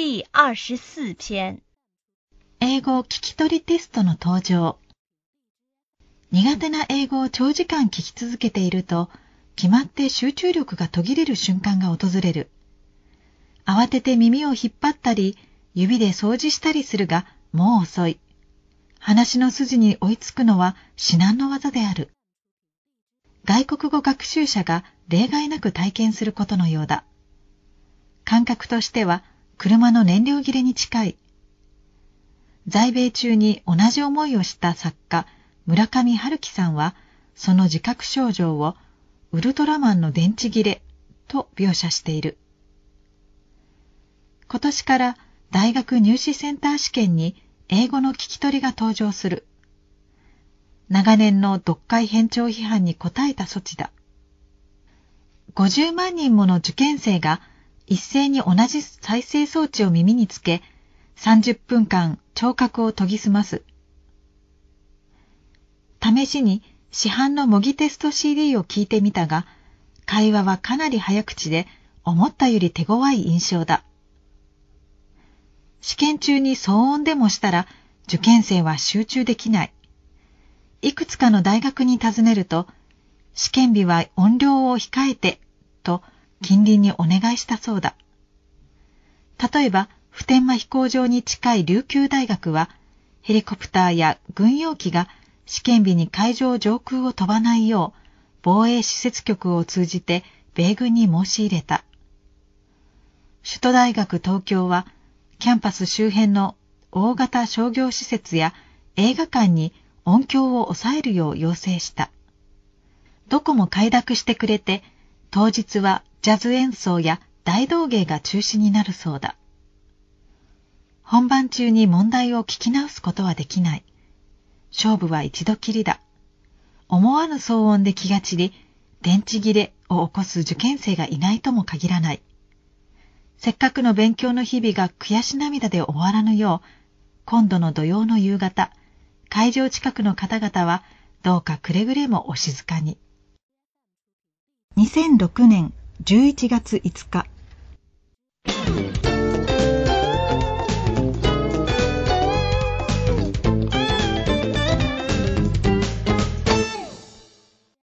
第二十四篇英語聞き取りテストの登場。苦手な英語を長時間聞き続けていると、決まって集中力が途切れる瞬間が訪れる。慌てて耳を引っ張ったり、指で掃除したりするが、もう遅い。話の筋に追いつくのは至難の技である。外国語学習者が例外なく体験することのようだ。感覚としては車の燃料切れに近い。在米中に同じ思いをした作家村上春樹さんはその自覚症状をウルトラマンの電池切れと描写している。今年から大学入試センター試験に英語の聞き取りが登場する。長年の読解偏重批判に応えた措置だ。50万人もの受験生が一斉に同じ再生装置を耳につけ、30分間聴覚を研ぎ澄ます。試しに市販の模擬テスト CD を聞いてみたが、会話はかなり早口で思ったより手強い印象だ。試験中に騒音でもしたら受験生は集中できない。いくつかの大学に尋ねると、試験日は音量を控えてと近隣にお願いしたそうだ。例えば、普天間飛行場に近い琉球大学は、ヘリコプターや軍用機が試験日に会場上空を飛ばないよう、防衛施設局を通じて米軍に申し入れた。首都大学東京は、キャンパス周辺の大型商業施設や映画館に音響を抑えるよう要請した。どこも快諾してくれて、当日はジャズ演奏や大道芸が中止になるそうだ。本番中に問題を聞き直すことはできない。勝負は一度きりだ。思わぬ騒音で気が散り、電池切れを起こす受験生がいないとも限らない。せっかくの勉強の日々が悔し涙で終わらぬよう、今度の土曜の夕方、会場近くの方々はどうかくれぐれもお静かに。2006年11月5日。